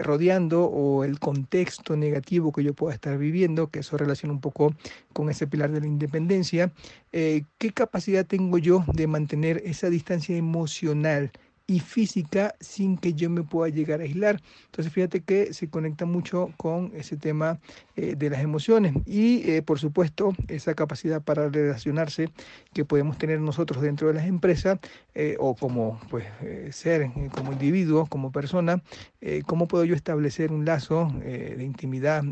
rodeando o el contexto negativo que yo pueda estar viviendo, que eso relaciona un poco con ese pilar de la independencia. ¿Qué capacidad tengo yo de mantener esa distancia emocional? Y física sin que yo me pueda llegar a aislar. Entonces fíjate que se conecta mucho con ese tema eh, de las emociones y eh, por supuesto esa capacidad para relacionarse que podemos tener nosotros dentro de las empresas eh, o como pues ser, como individuo, como persona, cómo puedo yo establecer un lazo de intimidad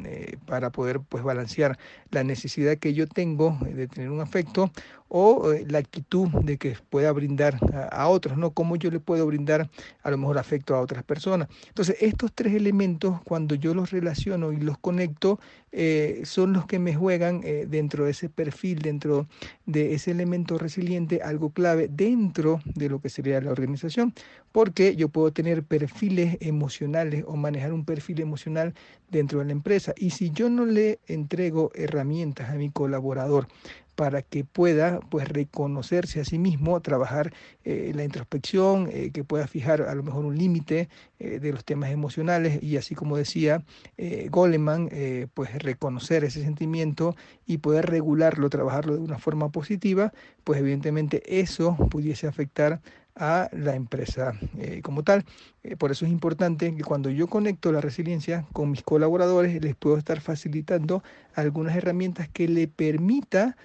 para poder pues balancear la necesidad que yo tengo de tener un afecto o eh, la actitud de que pueda brindar a, otros, ¿no? Cómo yo le puedo brindar a lo mejor afecto a otras personas. Entonces, estos tres elementos, cuando yo los relaciono y los conecto, eh, son los que me juegan eh, dentro de ese perfil, dentro de ese elemento resiliente, algo clave dentro de lo que sería la organización, porque yo puedo tener perfiles emocionales o manejar un perfil emocional dentro de la empresa. Y si yo no le entrego herramientas a mi colaborador, para que pueda pues reconocerse a sí mismo, trabajar eh, la introspección, eh, que pueda fijar a lo mejor un límite eh, de los temas emocionales y así como decía Goleman, pues reconocer ese sentimiento y poder regularlo, trabajarlo de una forma positiva, pues evidentemente eso pudiese afectar a la empresa como tal. por eso es importante que cuando yo conecto la resiliencia con mis colaboradores, les puedo estar facilitando algunas herramientas que le permita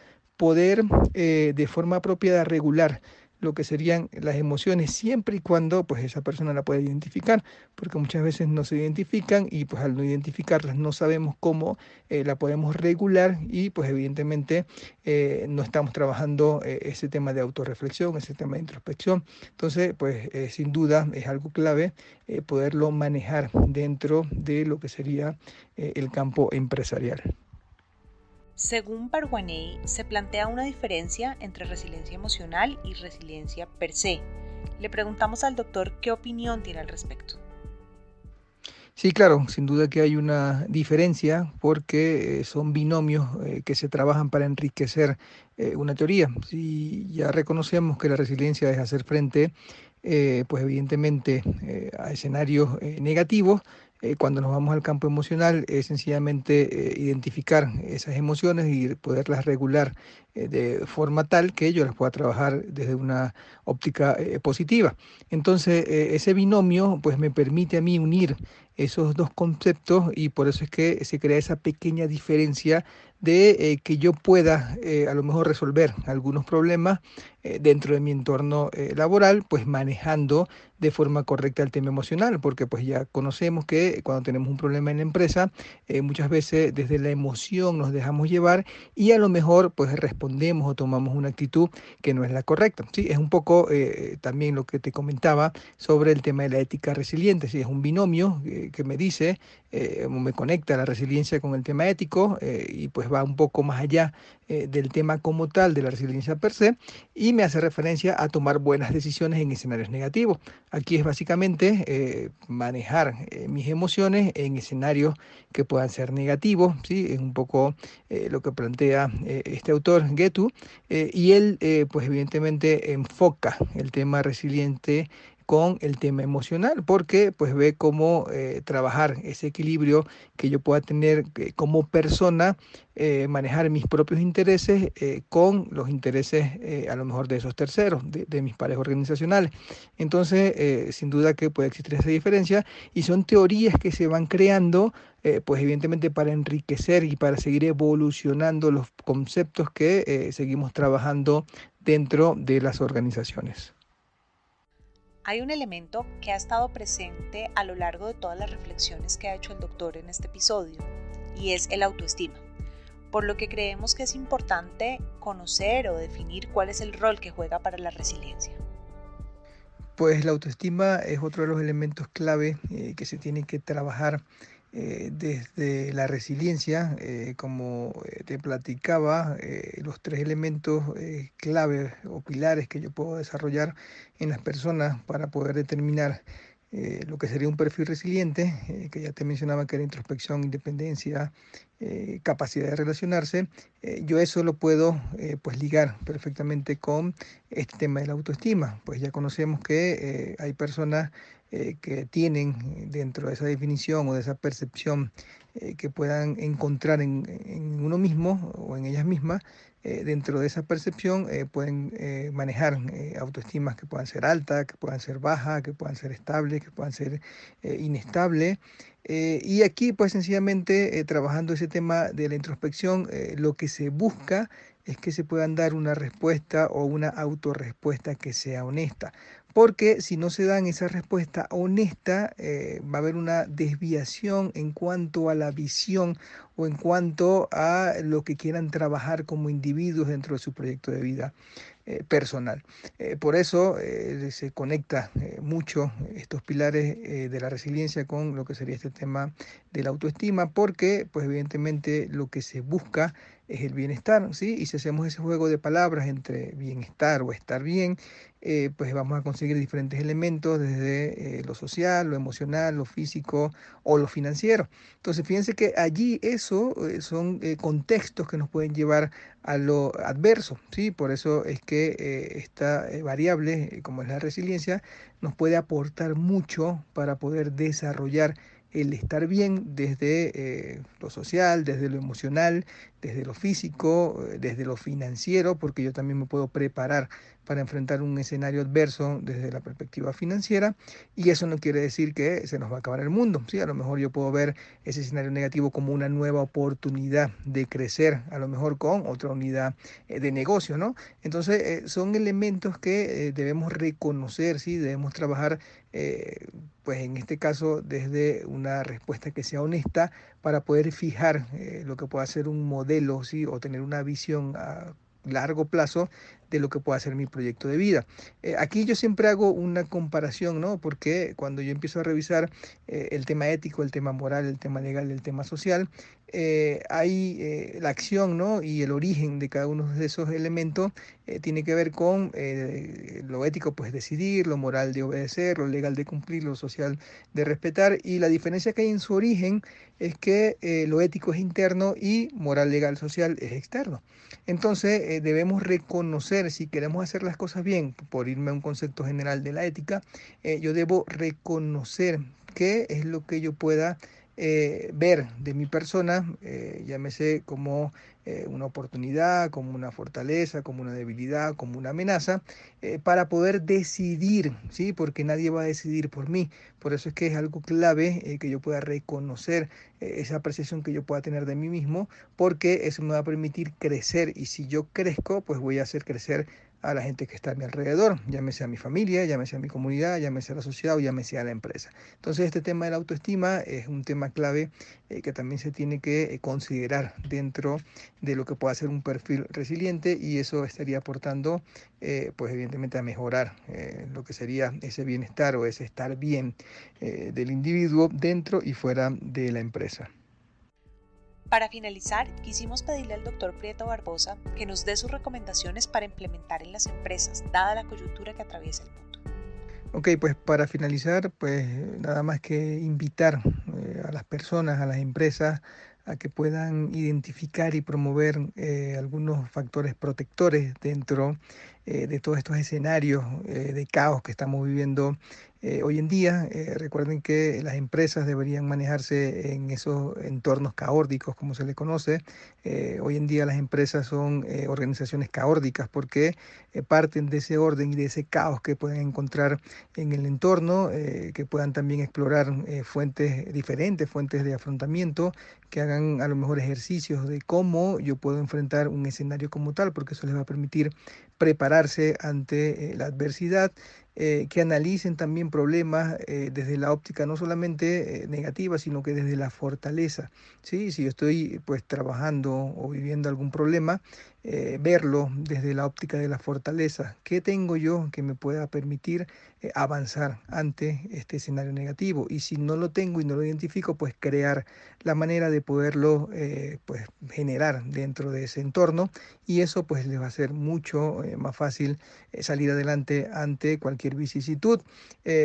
poder eh, de forma apropiada regular lo que serían las emociones siempre y cuando pues esa persona la pueda identificar porque muchas veces no se identifican y pues al no identificarlas no sabemos cómo eh, la podemos regular y pues evidentemente eh, no estamos trabajando ese tema de autorreflexión ese tema de introspección. Entonces pues sin duda es algo clave poderlo manejar dentro de lo que sería el campo empresarial según Barwaney, se plantea una diferencia entre resiliencia emocional y resiliencia per se. Le preguntamos al doctor qué opinión tiene al respecto. Sí, claro, sin duda que hay una diferencia porque eh, son binomios eh, que se trabajan para enriquecer eh, una teoría. Si ya reconocemos que la resiliencia es hacer frente, pues evidentemente a escenarios negativos, eh, cuando nos vamos al campo emocional es sencillamente eh, identificar esas emociones y poderlas regular eh, de forma tal que yo las pueda trabajar desde una óptica positiva. Entonces, ese binomio pues me permite a mí unir esos dos conceptos y por eso es que se crea esa pequeña diferencia de que yo pueda a lo mejor resolver algunos problemas eh, dentro de mi entorno laboral, pues manejando de forma correcta el tema emocional, porque pues ya conocemos que cuando tenemos un problema en la empresa, muchas veces desde la emoción nos dejamos llevar y a lo mejor pues respondemos o tomamos una actitud que no es la correcta. Sí, es un poco también lo que te comentaba sobre el tema de la ética resiliente, sí, es un binomio que me dice, me conecta la resiliencia con el tema ético y pues va un poco más allá eh, del tema como tal de la resiliencia per se y me hace referencia a tomar buenas decisiones en escenarios negativos. Aquí es básicamente eh, manejar eh, mis emociones en escenarios que puedan ser negativos, ¿sí? es un poco lo que plantea este autor Getu y él pues evidentemente enfoca el tema resiliente con el tema emocional, porque pues ve cómo eh, trabajar ese equilibrio que yo pueda tener eh, como persona, eh, manejar mis propios intereses con los intereses a lo mejor de esos terceros, de, mis pares organizacionales. Entonces, sin duda que puede existir esa diferencia y son teorías que se van creando, pues evidentemente para enriquecer y para seguir evolucionando los conceptos que seguimos trabajando dentro de las organizaciones hay un elemento que ha estado presente a lo largo de todas las reflexiones que ha hecho el doctor en este episodio, y es el autoestima, por lo que creemos que es importante conocer o definir cuál es el rol que juega para la resiliencia. Pues la autoestima es otro de los elementos clave eh, que se tiene que trabajar eh, desde la resiliencia, eh, como eh, te platicaba, los tres elementos clave o pilares que yo puedo desarrollar en las personas para poder determinar lo que sería un perfil resiliente, que ya te mencionaba que era introspección, independencia, capacidad de relacionarse, yo eso lo puedo pues ligar perfectamente con este tema de la autoestima, pues ya conocemos que hay personas eh, que tienen dentro de esa definición o de esa percepción eh, que puedan encontrar en, uno mismo o en ellas mismas, eh, dentro de esa percepción pueden manejar autoestimas que puedan ser altas, que puedan ser bajas, que puedan ser estables, que puedan ser inestables. y aquí, pues sencillamente, trabajando ese tema de la introspección, lo que se busca es que se puedan dar una respuesta o una autorrespuesta que sea honesta. Porque si no se dan esa respuesta honesta, eh, va a haber una desviación en cuanto a la visión o en cuanto a lo que quieran trabajar como individuos dentro de su proyecto de vida eh, personal. Eh, por eso se conecta mucho estos pilares de la resiliencia con lo que sería este tema de la autoestima, porque pues evidentemente lo que se busca es el bienestar, ¿sí? Y si hacemos ese juego de palabras entre bienestar o estar bien, eh, pues vamos a conseguir diferentes elementos desde eh, lo social, lo emocional, lo físico o lo financiero. Entonces, fíjense que allí eso eh, son contextos que nos pueden llevar a lo adverso, ¿sí? Por eso es que esta variable, como es la resiliencia, nos puede aportar mucho para poder desarrollar el estar bien desde eh, lo social, desde lo emocional, desde lo físico, eh, desde lo financiero, porque yo también me puedo preparar para enfrentar un escenario adverso desde la perspectiva financiera y eso no quiere decir que se nos va a acabar el mundo. ¿sí? A lo mejor yo puedo ver ese escenario negativo como una nueva oportunidad de crecer, a lo mejor con otra unidad eh, de negocio. ¿no? Entonces son elementos que debemos reconocer, ¿sí? debemos trabajar pues en este caso desde una respuesta que sea honesta para poder fijar eh, lo que pueda ser un modelo ¿sí? o tener una visión a largo plazo de lo que pueda ser mi proyecto de vida. Eh, aquí yo siempre hago una comparación, ¿no? Porque cuando yo empiezo a revisar eh, el tema ético, el tema moral, el tema legal, el tema social, eh, hay eh, la acción ¿no? y el origen de cada uno de esos elementos eh, tiene que ver con lo ético, pues decidir, lo moral de obedecer, lo legal de cumplir, lo social de respetar. Y la diferencia que hay en su origen es que lo ético es interno y moral, legal, social es externo. Entonces debemos reconocer, si queremos hacer las cosas bien, por irme a un concepto general de la ética, yo debo reconocer qué es lo que yo pueda eh, ver de mi persona, eh, llámese como eh, una oportunidad, como una fortaleza, como una debilidad, como una amenaza, para poder decidir, ¿sí? Porque nadie va a decidir por mí. Por eso es que es algo clave que yo pueda reconocer esa apreciación que yo pueda tener de mí mismo, porque eso me va a permitir crecer y si yo crezco, pues voy a hacer crecer a la gente que está a mi alrededor, llámese a mi familia, llámese a mi comunidad, llámese a la sociedad o llámese a la empresa. Entonces este tema de la autoestima es un tema clave eh, que también se tiene que eh, considerar dentro de lo que pueda ser un perfil resiliente y eso estaría aportando eh, pues evidentemente a mejorar lo que sería ese bienestar o ese estar bien del individuo dentro y fuera de la empresa. Para finalizar, quisimos pedirle al doctor Prieto Barbosa que nos dé sus recomendaciones para implementar en las empresas, dada la coyuntura que atraviesa el mundo. Ok, pues para finalizar, pues nada más que invitar eh, a las personas, a las empresas, a que puedan identificar y promover eh, algunos factores protectores dentro eh, de todos estos escenarios de caos que estamos viviendo eh, hoy en día, eh, recuerden que las empresas deberían manejarse en esos entornos caórdicos, como se le conoce. Eh, hoy en día las empresas son organizaciones caórdicas porque parten de ese orden y de ese caos que pueden encontrar en el entorno, que puedan también explorar fuentes diferentes, fuentes de afrontamiento, que hagan a lo mejor ejercicios de cómo yo puedo enfrentar un escenario como tal, porque eso les va a permitir prepararse ante la adversidad eh, que analicen también problemas eh, desde la óptica no solamente eh, negativa, sino que desde la fortaleza. ¿sí? Si yo estoy pues trabajando o viviendo algún problema, eh, verlo desde la óptica de la fortaleza. ¿Qué tengo yo que me pueda permitir eh, avanzar ante este escenario negativo? Y si no lo tengo y no lo identifico, pues crear la manera de poderlo eh, pues generar dentro de ese entorno y eso pues le va a ser mucho más fácil salir adelante ante cualquier vicisitud.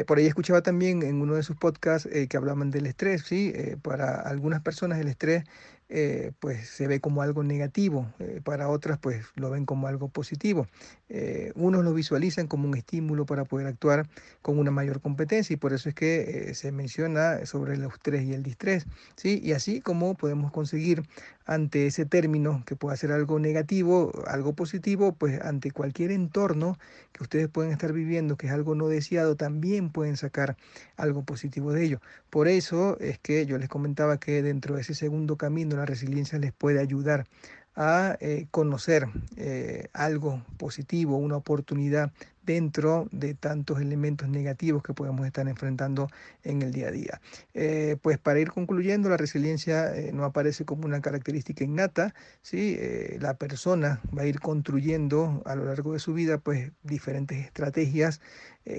por ahí escuchaba también en uno de sus podcasts que hablaban del estrés, ¿sí? para algunas personas el estrés eh, pues se ve como algo negativo, eh, para otras pues lo ven como algo positivo. Eh, unos lo visualizan como un estímulo para poder actuar con una mayor competencia y por eso es que se menciona sobre el estrés y el distrés, ¿sí? Y así como podemos conseguir ante ese término que pueda ser algo negativo, algo positivo, pues ante cualquier entorno que ustedes pueden estar viviendo, que es algo no deseado, también pueden sacar algo positivo de ello. Por eso es que yo les comentaba que dentro de ese segundo camino la resiliencia les puede ayudar a eh, conocer eh, algo positivo, una oportunidad dentro de tantos elementos negativos que podemos estar enfrentando en el día a día. Eh, pues para ir concluyendo, la resiliencia no aparece como una característica innata, ¿sí? La persona va a ir construyendo a lo largo de su vida pues diferentes estrategias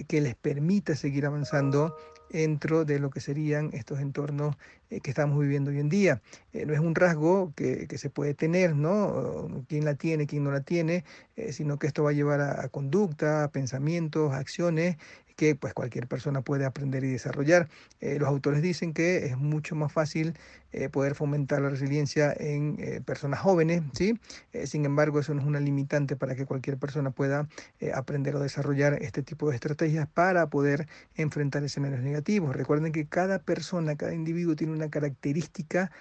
que les permita seguir avanzando dentro de lo que serían estos entornos eh, que estamos viviendo hoy en día. Eh, no es un rasgo que, se puede tener, ¿no? Quién la tiene, quién no la tiene, eh, sino que esto va a llevar a, a conducta, a pensamientos, a acciones que pues cualquier persona puede aprender y desarrollar. Eh, los autores dicen que es mucho más fácil eh, poder fomentar la resiliencia en eh, personas jóvenes, ¿sí? sin embargo, eso no es una limitante para que cualquier persona pueda aprender o desarrollar este tipo de estrategias para poder enfrentar escenarios negativos. Recuerden que cada persona, cada individuo tiene una característica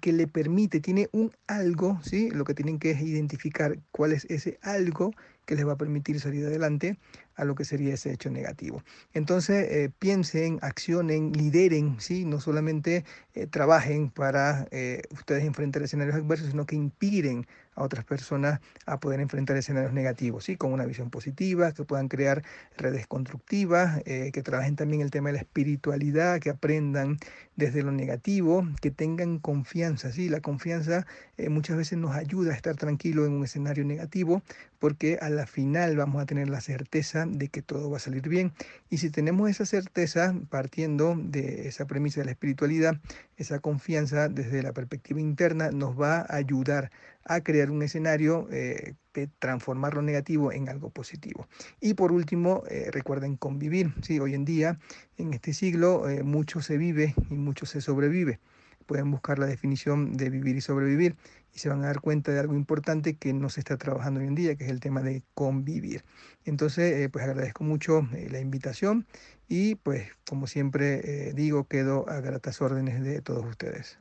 que le permite, tiene un algo, ¿sí? Lo que tienen que es identificar cuál es ese algo que les va a permitir salir adelante a lo que sería ese hecho negativo. Entonces, eh, piensen, accionen, lideren, ¿sí? no solamente eh, trabajen para eh, ustedes enfrentar escenarios adversos, sino que inspiren a otras personas a poder enfrentar escenarios negativos, ¿sí? con una visión positiva, que puedan crear redes constructivas, que trabajen también el tema de la espiritualidad, que aprendan desde lo negativo, que tengan confianza. ¿sí? La confianza muchas veces nos ayuda a estar tranquilo en un escenario negativo, porque a la final vamos a tener la certeza de que todo va a salir bien. Y si tenemos esa certeza, partiendo de esa premisa de la espiritualidad, esa confianza desde la perspectiva interna nos va a ayudar a crear un escenario eh, de transformar lo negativo en algo positivo. Y por último, eh, recuerden convivir. ¿sí? Hoy en día, en este siglo, eh, mucho se vive y mucho se sobrevive pueden buscar la definición de vivir y sobrevivir y se van a dar cuenta de algo importante que no se está trabajando hoy en día, que es el tema de convivir. Entonces, eh, pues agradezco mucho eh, la invitación y pues como siempre eh, digo, quedo a gratas órdenes de todos ustedes.